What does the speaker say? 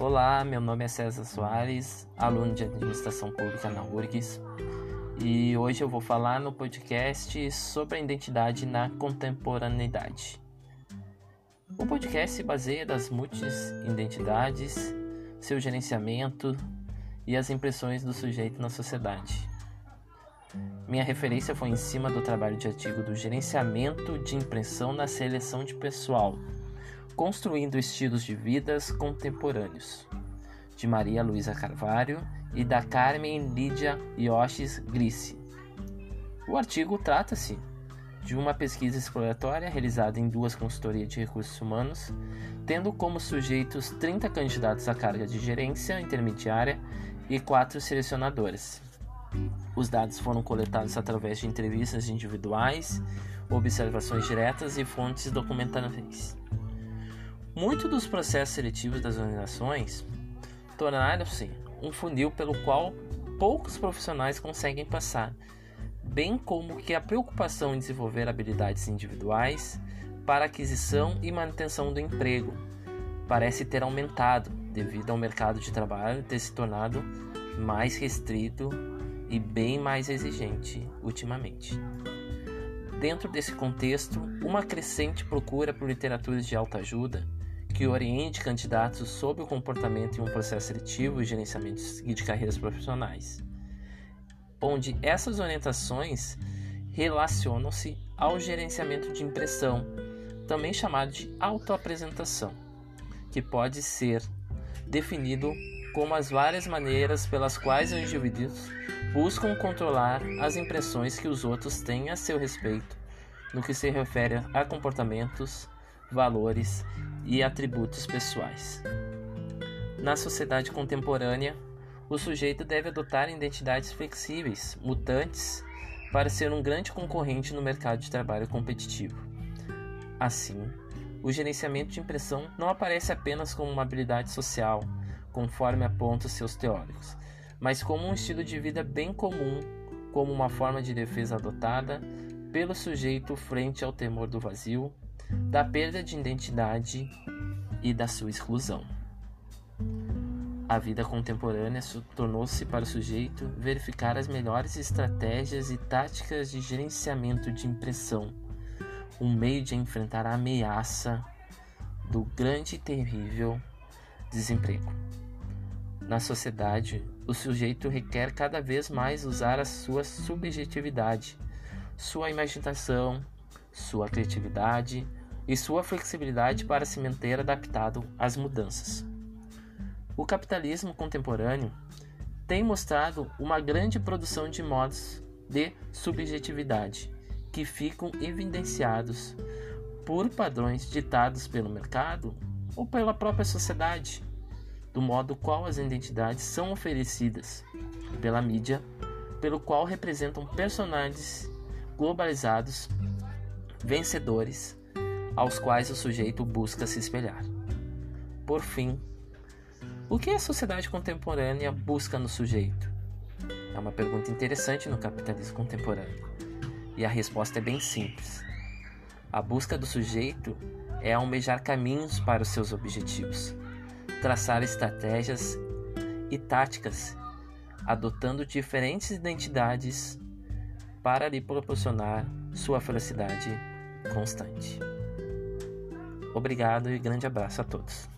Olá, meu nome é César Soares, aluno de Administração Pública na URGS, e hoje eu vou falar no podcast sobre a identidade na contemporaneidade. O podcast se baseia das múltiplas identidades, seu gerenciamento e as impressões do sujeito na sociedade. Minha referência foi em cima do trabalho de artigo do gerenciamento de impressão na seleção de pessoal Construindo Estilos de Vidas Contemporâneos, de Maria Luísa Carvalho e da Carmen Lídia Yoshis Grissi. O artigo trata-se de uma pesquisa exploratória realizada em duas consultorias de recursos humanos, tendo como sujeitos 30 candidatos à carga de gerência intermediária e quatro selecionadores. Os dados foram coletados através de entrevistas individuais, observações diretas e fontes documentais. Muito dos processos seletivos das organizações tornaram-se um funil pelo qual poucos profissionais conseguem passar, bem como que a preocupação em desenvolver habilidades individuais para aquisição e manutenção do emprego parece ter aumentado devido ao mercado de trabalho ter se tornado mais restrito e bem mais exigente ultimamente. Dentro desse contexto, uma crescente procura por literaturas de autoajuda que oriente candidatos sobre o comportamento em um processo seletivo e gerenciamento de carreiras profissionais, onde essas orientações relacionam-se ao gerenciamento de impressão, também chamado de autoapresentação, que pode ser definido como as várias maneiras pelas quais os indivíduos buscam controlar as impressões que os outros têm a seu respeito no que se refere a comportamentos, valores e atributos pessoais. Na sociedade contemporânea, o sujeito deve adotar identidades flexíveis, mutantes, para ser um grande concorrente no mercado de trabalho competitivo. Assim, o gerenciamento de impressão não aparece apenas como uma habilidade social, conforme apontam seus teóricos, mas como um estilo de vida bem comum, como uma forma de defesa adotada pelo sujeito frente ao temor do vazio, da perda de identidade e da sua exclusão. A vida contemporânea tornou-se para o sujeito verificar as melhores estratégias e táticas de gerenciamento de impressão, um meio de enfrentar a ameaça do grande e terrível desemprego. Na sociedade, o sujeito requer cada vez mais usar a sua subjetividade, sua imaginação, sua criatividade, e sua flexibilidade para se manter adaptado às mudanças. O capitalismo contemporâneo tem mostrado uma grande produção de modos de subjetividade que ficam evidenciados por padrões ditados pelo mercado ou pela própria sociedade, do modo qual as identidades são oferecidas pela mídia, pelo qual representam personagens globalizados, vencedores aos quais o sujeito busca se espelhar. Por fim, o que a sociedade contemporânea busca no sujeito? É uma pergunta interessante no capitalismo contemporâneo. E a resposta é bem simples. A busca do sujeito é almejar caminhos para os seus objetivos, traçar estratégias e táticas, adotando diferentes identidades para lhe proporcionar sua felicidade constante. Obrigado e grande abraço a todos.